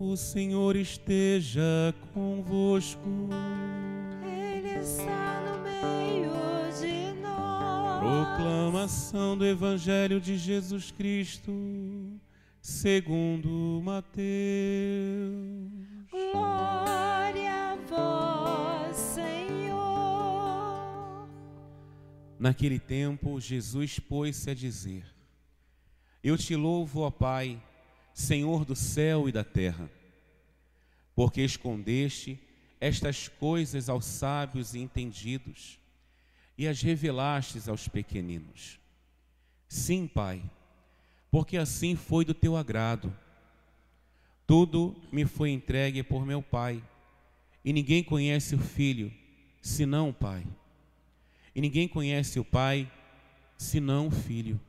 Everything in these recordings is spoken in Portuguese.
O Senhor esteja convosco. Ele está no meio de nós. Proclamação do Evangelho de Jesus Cristo, segundo Mateus. Glória a vós, Senhor. Naquele tempo, Jesus pôs-se a dizer: Eu te louvo, ó Pai, Senhor do céu e da terra, porque escondeste estas coisas aos sábios e entendidos e as revelastes aos pequeninos. Sim, Pai, porque assim foi do teu agrado. Tudo me foi entregue por meu Pai, e ninguém conhece o Filho senão o Pai. E ninguém conhece o Pai senão o Filho.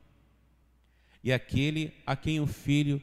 E aquele a quem o Filho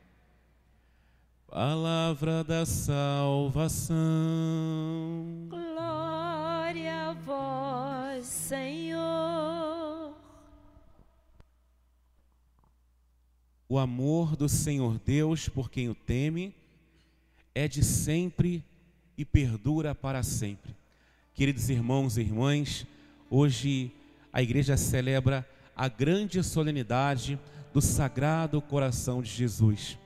Palavra da salvação. Glória a vós, Senhor. O amor do Senhor Deus por quem o teme é de sempre e perdura para sempre. Queridos irmãos e irmãs, hoje a igreja celebra a grande solenidade do Sagrado Coração de Jesus.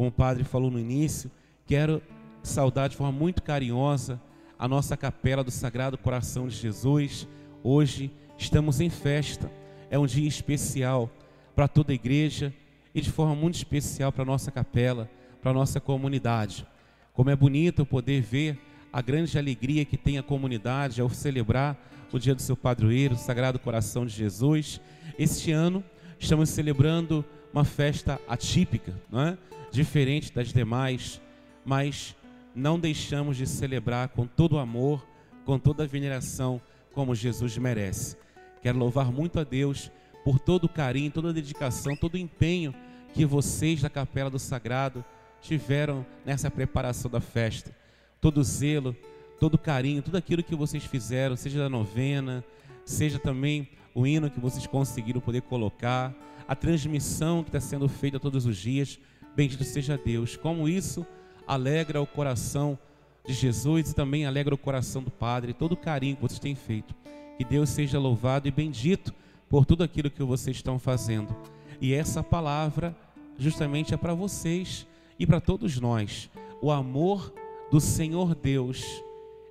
Como o padre falou no início, quero saudar de forma muito carinhosa a nossa capela do Sagrado Coração de Jesus. Hoje estamos em festa, é um dia especial para toda a igreja e de forma muito especial para a nossa capela, para a nossa comunidade. Como é bonito poder ver a grande alegria que tem a comunidade ao celebrar o dia do seu padroeiro, o Sagrado Coração de Jesus. Este ano estamos celebrando uma festa atípica, é? diferente das demais, mas não deixamos de celebrar com todo o amor, com toda a veneração, como Jesus merece. Quero louvar muito a Deus por todo o carinho, toda a dedicação, todo o empenho que vocês da Capela do Sagrado tiveram nessa preparação da festa. Todo o zelo, todo o carinho, tudo aquilo que vocês fizeram, seja da novena, seja também o hino que vocês conseguiram poder colocar, a transmissão que está sendo feita todos os dias. Bendito seja Deus. Como isso alegra o coração de Jesus e também alegra o coração do Padre, todo o carinho que vocês têm feito. Que Deus seja louvado e bendito por tudo aquilo que vocês estão fazendo. E essa palavra justamente é para vocês e para todos nós. O amor do Senhor Deus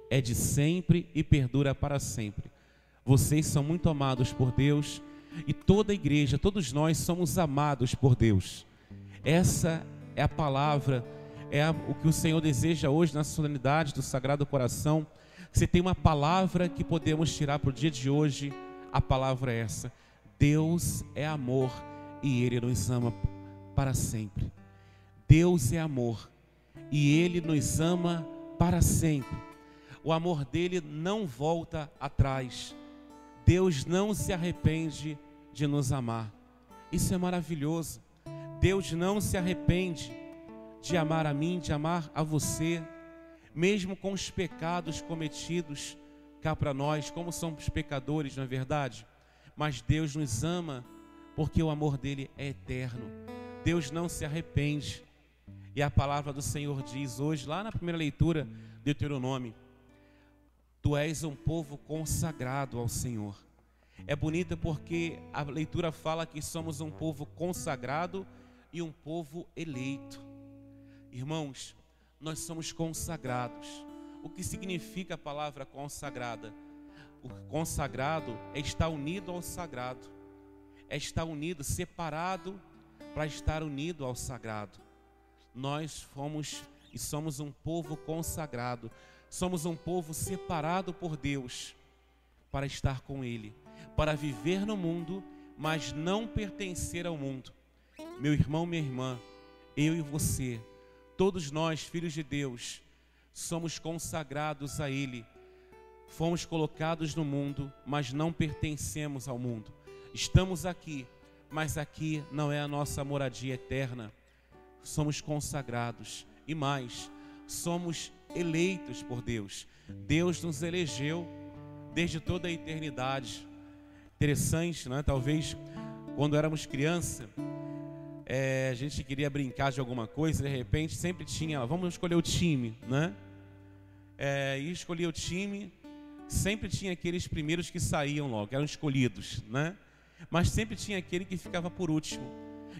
é de sempre e perdura para sempre. Vocês são muito amados por Deus e toda a igreja, todos nós somos amados por Deus. Essa é a palavra, é o que o Senhor deseja hoje na solenidade do Sagrado Coração. Se tem uma palavra que podemos tirar para o dia de hoje, a palavra é essa: Deus é amor e Ele nos ama para sempre. Deus é amor e Ele nos ama para sempre. O amor dele não volta atrás. Deus não se arrepende de nos amar. Isso é maravilhoso. Deus não se arrepende de amar a mim, de amar a você, mesmo com os pecados cometidos cá para nós, como somos pecadores, não é verdade? Mas Deus nos ama porque o amor dele é eterno. Deus não se arrepende. E a palavra do Senhor diz hoje, lá na primeira leitura de Deuteronômio: Tu és um povo consagrado ao Senhor. É bonita porque a leitura fala que somos um povo consagrado e um povo eleito. Irmãos, nós somos consagrados. O que significa a palavra consagrada? O consagrado é estar unido ao sagrado, é estar unido, separado para estar unido ao sagrado. Nós fomos e somos um povo consagrado, somos um povo separado por Deus para estar com Ele, para viver no mundo, mas não pertencer ao mundo. Meu irmão, minha irmã, eu e você, todos nós, filhos de Deus, somos consagrados a Ele. Fomos colocados no mundo, mas não pertencemos ao mundo. Estamos aqui, mas aqui não é a nossa moradia eterna. Somos consagrados e mais, somos eleitos por Deus. Deus nos elegeu desde toda a eternidade. Interessante, né? Talvez quando éramos criança, é, a gente queria brincar de alguma coisa, de repente sempre tinha, vamos escolher o time, né? É, e escolhia o time, sempre tinha aqueles primeiros que saíam logo, eram escolhidos, né? Mas sempre tinha aquele que ficava por último.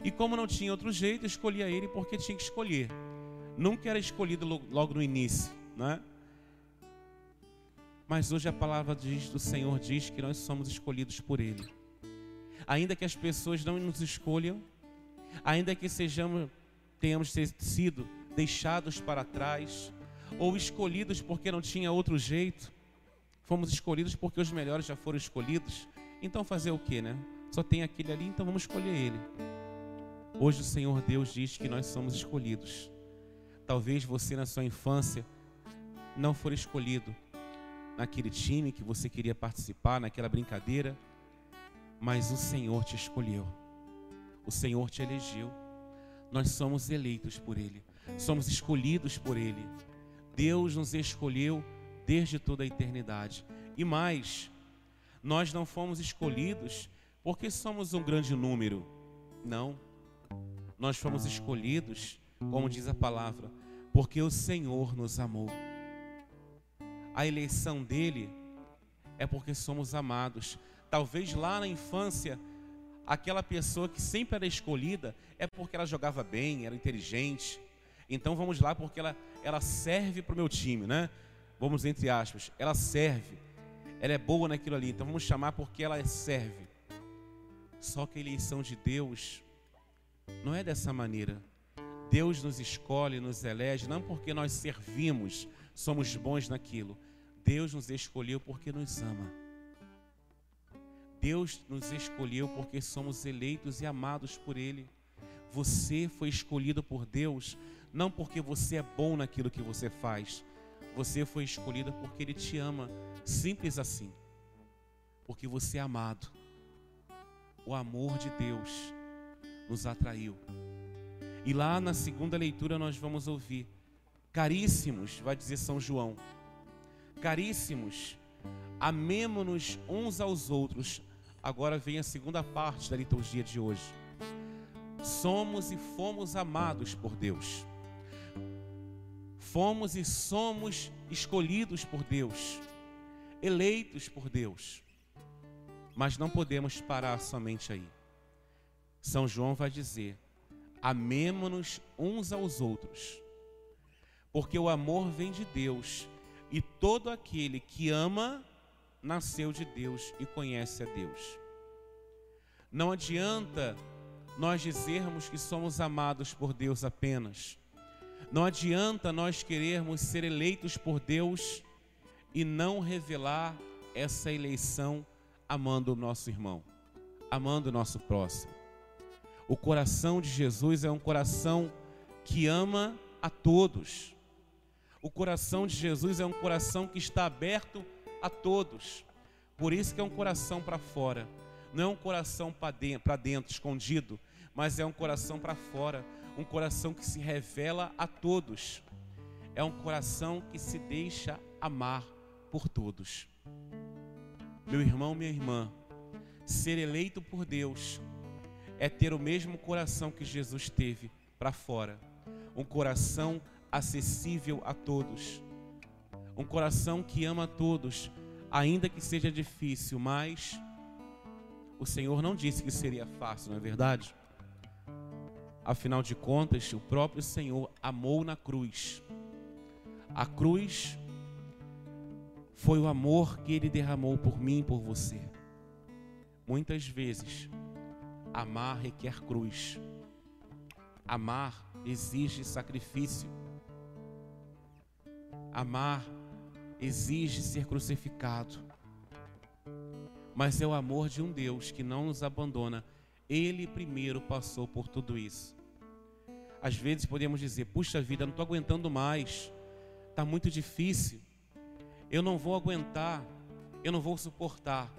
E como não tinha outro jeito, escolhia ele porque tinha que escolher. Nunca era escolhido logo no início, né? Mas hoje a palavra do Senhor diz que nós somos escolhidos por Ele. Ainda que as pessoas não nos escolham, ainda que sejamos, tenhamos sido deixados para trás, ou escolhidos porque não tinha outro jeito, fomos escolhidos porque os melhores já foram escolhidos. Então fazer o que, né? Só tem aquele ali, então vamos escolher ele. Hoje o Senhor Deus diz que nós somos escolhidos. Talvez você na sua infância não for escolhido, naquele time que você queria participar, naquela brincadeira, mas o Senhor te escolheu, o Senhor te elegeu. Nós somos eleitos por Ele, somos escolhidos por Ele. Deus nos escolheu desde toda a eternidade. E mais, nós não fomos escolhidos porque somos um grande número. Não. Nós fomos escolhidos, como diz a palavra, porque o Senhor nos amou a eleição dele é porque somos amados. Talvez lá na infância, aquela pessoa que sempre era escolhida é porque ela jogava bem, era inteligente. Então vamos lá porque ela, ela serve para o meu time, né? Vamos entre aspas, ela serve. Ela é boa naquilo ali, então vamos chamar porque ela serve. Só que a eleição de Deus não é dessa maneira. Deus nos escolhe, nos elege, não porque nós servimos, somos bons naquilo, Deus nos escolheu porque nos ama. Deus nos escolheu porque somos eleitos e amados por Ele. Você foi escolhido por Deus não porque você é bom naquilo que você faz. Você foi escolhido porque Ele te ama. Simples assim. Porque você é amado. O amor de Deus nos atraiu. E lá na segunda leitura nós vamos ouvir: Caríssimos, vai dizer São João Caríssimos, amemo-nos uns aos outros. Agora vem a segunda parte da liturgia de hoje. Somos e fomos amados por Deus. Fomos e somos escolhidos por Deus, eleitos por Deus. Mas não podemos parar somente aí. São João vai dizer: amemo-nos uns aos outros, porque o amor vem de Deus e todo aquele que ama nasceu de Deus e conhece a Deus. Não adianta nós dizermos que somos amados por Deus apenas. Não adianta nós querermos ser eleitos por Deus e não revelar essa eleição amando o nosso irmão, amando o nosso próximo. O coração de Jesus é um coração que ama a todos. O coração de Jesus é um coração que está aberto a todos. Por isso que é um coração para fora. Não é um coração para dentro, dentro, escondido, mas é um coração para fora, um coração que se revela a todos. É um coração que se deixa amar por todos. Meu irmão, minha irmã, ser eleito por Deus é ter o mesmo coração que Jesus teve para fora, um coração acessível a todos. Um coração que ama a todos, ainda que seja difícil, mas o Senhor não disse que seria fácil, não é verdade? Afinal de contas, o próprio Senhor amou na cruz. A cruz foi o amor que ele derramou por mim e por você. Muitas vezes, amar requer cruz. Amar exige sacrifício. Amar exige ser crucificado. Mas é o amor de um Deus que não nos abandona. Ele primeiro passou por tudo isso. Às vezes podemos dizer: puxa vida, não estou aguentando mais, está muito difícil, eu não vou aguentar, eu não vou suportar.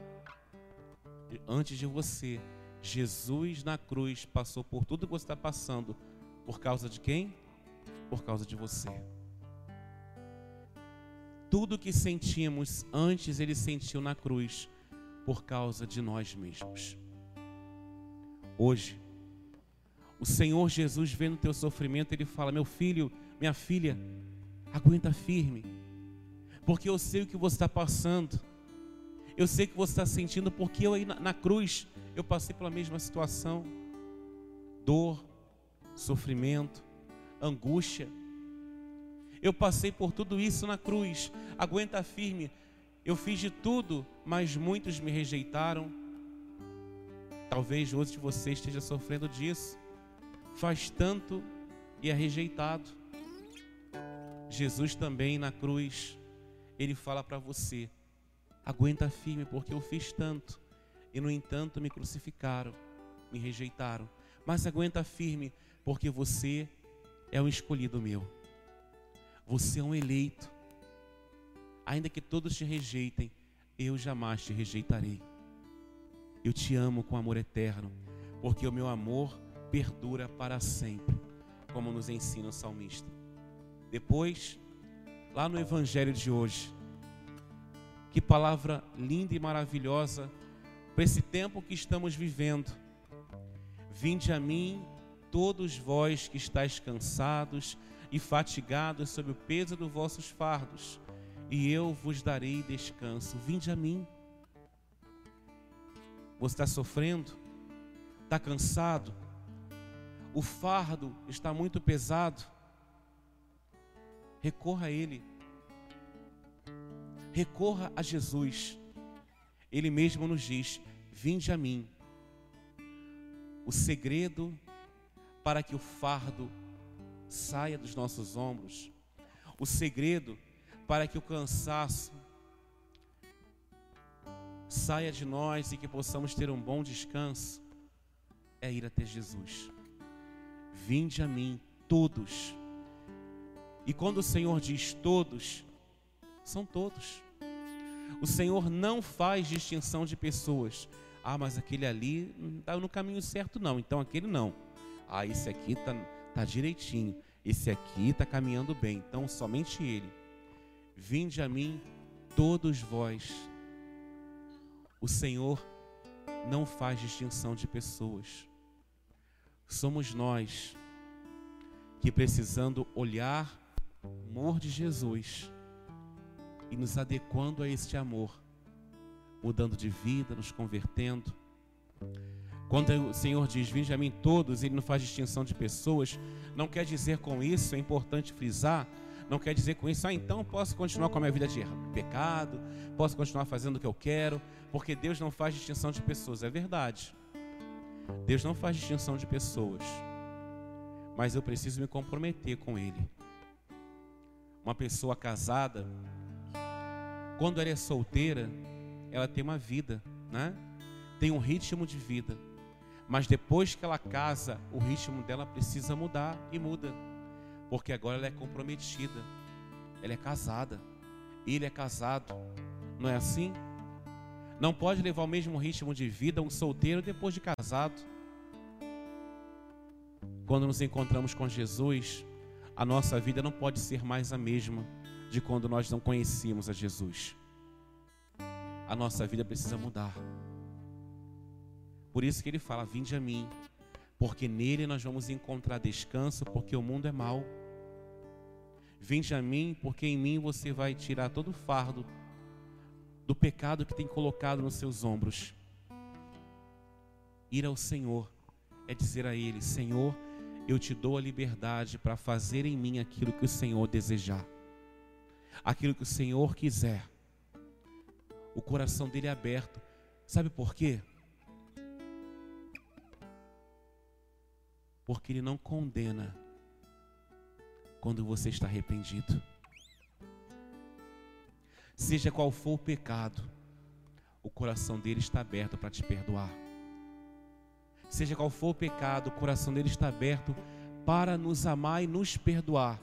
Antes de você, Jesus na cruz passou por tudo que você está passando, por causa de quem? Por causa de você. Tudo que sentimos antes, ele sentiu na cruz, por causa de nós mesmos. Hoje, o Senhor Jesus vendo o teu sofrimento, ele fala: Meu filho, minha filha, aguenta firme, porque eu sei o que você está passando, eu sei que você está sentindo, porque eu aí na, na cruz, eu passei pela mesma situação: dor, sofrimento, angústia. Eu passei por tudo isso na cruz, aguenta firme. Eu fiz de tudo, mas muitos me rejeitaram. Talvez hoje você esteja sofrendo disso faz tanto e é rejeitado. Jesus também na cruz, ele fala para você: aguenta firme, porque eu fiz tanto, e no entanto me crucificaram, me rejeitaram. Mas aguenta firme, porque você é um escolhido meu, você é um eleito. Ainda que todos te rejeitem, eu jamais te rejeitarei. Eu te amo com amor eterno, porque o meu amor perdura para sempre, como nos ensina o salmista. Depois, lá no evangelho de hoje, que palavra linda e maravilhosa para esse tempo que estamos vivendo. Vinde a mim, todos vós que estáis cansados e fatigados sob o peso dos vossos fardos, e eu vos darei descanso. Vinde a mim. Você está sofrendo? Está cansado? o fardo está muito pesado, recorra a Ele. Recorra a Jesus. Ele mesmo nos diz: Vinde a mim. O segredo para que o fardo saia dos nossos ombros, o segredo para que o cansaço saia de nós e que possamos ter um bom descanso, é ir até Jesus. Vinde a mim, todos. E quando o Senhor diz todos, são todos. O Senhor não faz distinção de pessoas. Ah, mas aquele ali não está no caminho certo, não. Então aquele não. Ah, esse aqui está tá direitinho. Esse aqui está caminhando bem. Então somente ele. Vinde a mim, todos vós. O Senhor não faz distinção de pessoas somos nós que precisando olhar o amor de Jesus e nos adequando a este amor, mudando de vida, nos convertendo. Quando o Senhor diz, vinde a mim todos, Ele não faz distinção de pessoas, não quer dizer com isso, é importante frisar, não quer dizer com isso, ah, então posso continuar com a minha vida de pecado, posso continuar fazendo o que eu quero, porque Deus não faz distinção de pessoas, é verdade. Deus não faz distinção de pessoas, mas eu preciso me comprometer com Ele. Uma pessoa casada, quando ela é solteira, ela tem uma vida, né? Tem um ritmo de vida. Mas depois que ela casa, o ritmo dela precisa mudar e muda. Porque agora ela é comprometida. Ela é casada. Ele é casado. Não é assim? Não pode levar o mesmo ritmo de vida um solteiro depois de casado. Quando nos encontramos com Jesus, a nossa vida não pode ser mais a mesma de quando nós não conhecíamos a Jesus. A nossa vida precisa mudar. Por isso que ele fala: Vinde a mim, porque nele nós vamos encontrar descanso, porque o mundo é mau. Vinde a mim, porque em mim você vai tirar todo o fardo do pecado que tem colocado nos seus ombros. Ir ao Senhor é dizer a Ele: Senhor, eu te dou a liberdade para fazer em mim aquilo que o Senhor desejar, aquilo que o Senhor quiser. O coração dele é aberto. Sabe por quê? Porque ele não condena quando você está arrependido. Seja qual for o pecado, o coração dele está aberto para te perdoar. Seja qual for o pecado, o coração dele está aberto para nos amar e nos perdoar.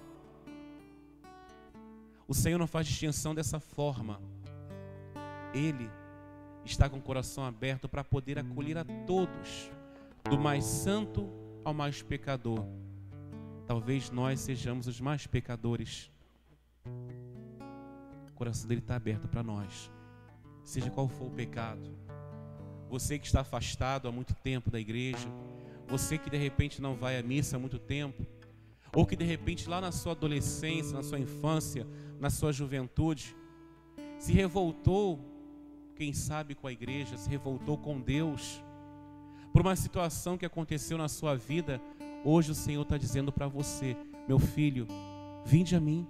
O Senhor não faz distinção dessa forma. Ele está com o coração aberto para poder acolher a todos, do mais santo ao mais pecador. Talvez nós sejamos os mais pecadores. O coração dele está aberto para nós, seja qual for o pecado. Você que está afastado há muito tempo da igreja, você que de repente não vai à missa há muito tempo, ou que de repente lá na sua adolescência, na sua infância, na sua juventude, se revoltou, quem sabe com a igreja, se revoltou com Deus, por uma situação que aconteceu na sua vida, hoje o Senhor está dizendo para você: meu filho, vinde a mim,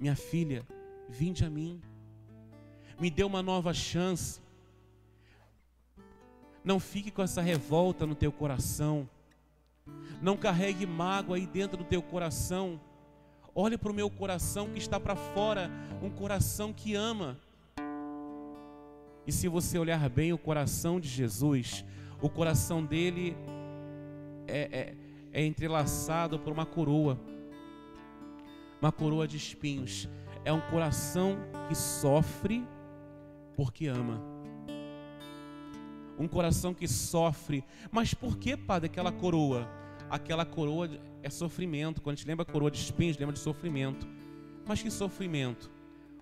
minha filha, vinde a mim, me dê uma nova chance, não fique com essa revolta no teu coração. Não carregue mágoa aí dentro do teu coração. Olhe para o meu coração que está para fora, um coração que ama. E se você olhar bem o coração de Jesus, o coração dele é, é, é entrelaçado por uma coroa, uma coroa de espinhos. É um coração que sofre porque ama um coração que sofre. Mas por que, Padre, aquela coroa? Aquela coroa é sofrimento. Quando a gente lembra a coroa de espinhos, lembra de sofrimento. Mas que sofrimento?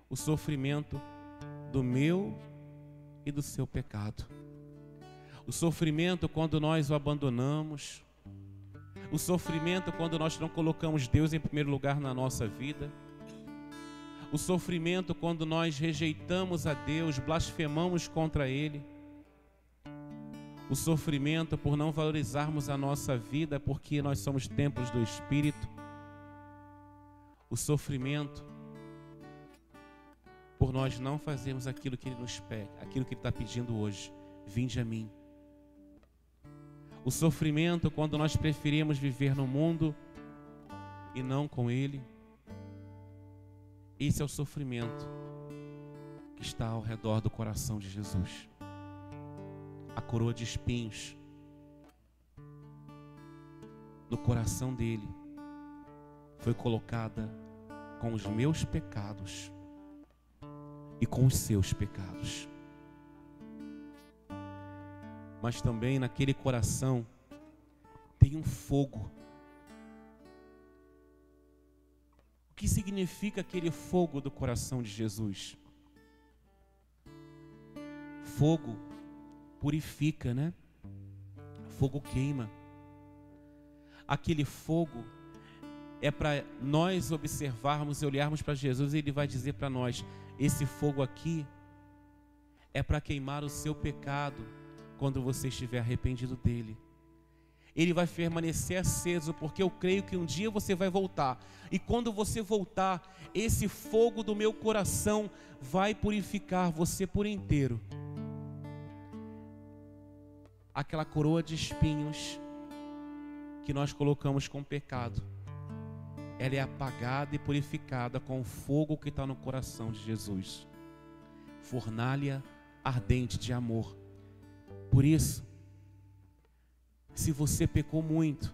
O sofrimento do meu e do seu pecado. O sofrimento quando nós o abandonamos. O sofrimento quando nós não colocamos Deus em primeiro lugar na nossa vida. O sofrimento quando nós rejeitamos a Deus, blasfemamos contra Ele o sofrimento por não valorizarmos a nossa vida porque nós somos templos do Espírito, o sofrimento por nós não fazermos aquilo que Ele nos pede, aquilo que Ele está pedindo hoje. Vinde a mim. O sofrimento quando nós preferimos viver no mundo e não com Ele. Esse é o sofrimento que está ao redor do coração de Jesus a coroa de espinhos no coração dele foi colocada com os meus pecados e com os seus pecados. Mas também naquele coração tem um fogo. O que significa aquele fogo do coração de Jesus? Fogo purifica, né? Fogo queima. Aquele fogo é para nós observarmos e olharmos para Jesus e ele vai dizer para nós: esse fogo aqui é para queimar o seu pecado quando você estiver arrependido dele. Ele vai permanecer aceso, porque eu creio que um dia você vai voltar. E quando você voltar, esse fogo do meu coração vai purificar você por inteiro aquela coroa de espinhos que nós colocamos com pecado. Ela é apagada e purificada com o fogo que está no coração de Jesus. Fornalha ardente de amor. Por isso, se você pecou muito,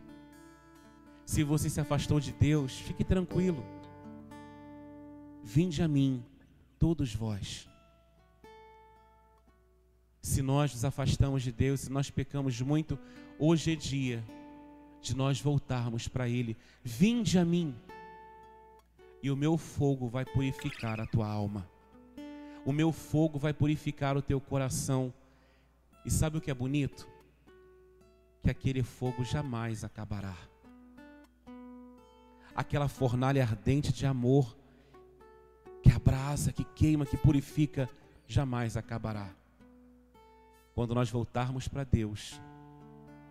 se você se afastou de Deus, fique tranquilo. Vinde a mim, todos vós se nós nos afastamos de Deus, se nós pecamos muito, hoje é dia de nós voltarmos para Ele. Vinde a mim, e o meu fogo vai purificar a tua alma, o meu fogo vai purificar o teu coração. E sabe o que é bonito? Que aquele fogo jamais acabará. Aquela fornalha ardente de amor, que abrasa, que queima, que purifica, jamais acabará quando nós voltarmos para Deus,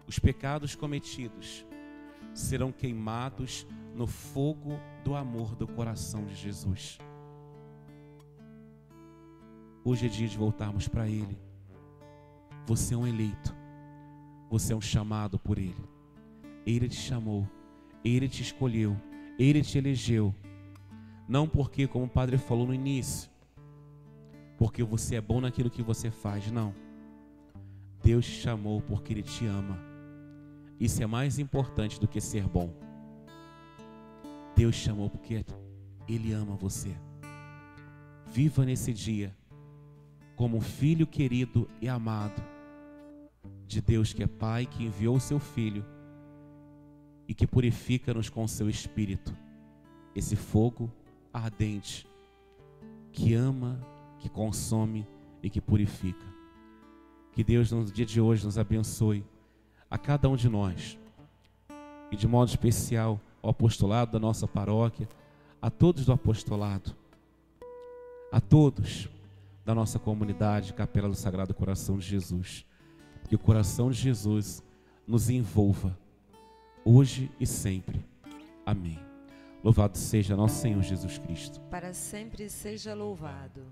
os pecados cometidos serão queimados no fogo do amor do coração de Jesus. Hoje é dia de voltarmos para Ele. Você é um eleito, você é um chamado por Ele. Ele te chamou, Ele te escolheu, Ele te elegeu. Não porque, como o Padre falou no início, porque você é bom naquilo que você faz, não Deus te chamou porque Ele te ama. Isso é mais importante do que ser bom. Deus chamou porque Ele ama você. Viva nesse dia como filho querido e amado de Deus que é Pai, que enviou o seu Filho e que purifica-nos com o seu Espírito. Esse fogo ardente que ama, que consome e que purifica. Que Deus no dia de hoje nos abençoe a cada um de nós e de modo especial ao apostolado da nossa paróquia, a todos do apostolado, a todos da nossa comunidade Capela do Sagrado Coração de Jesus. Que o coração de Jesus nos envolva hoje e sempre. Amém. Louvado seja nosso Senhor Jesus Cristo. Para sempre seja louvado.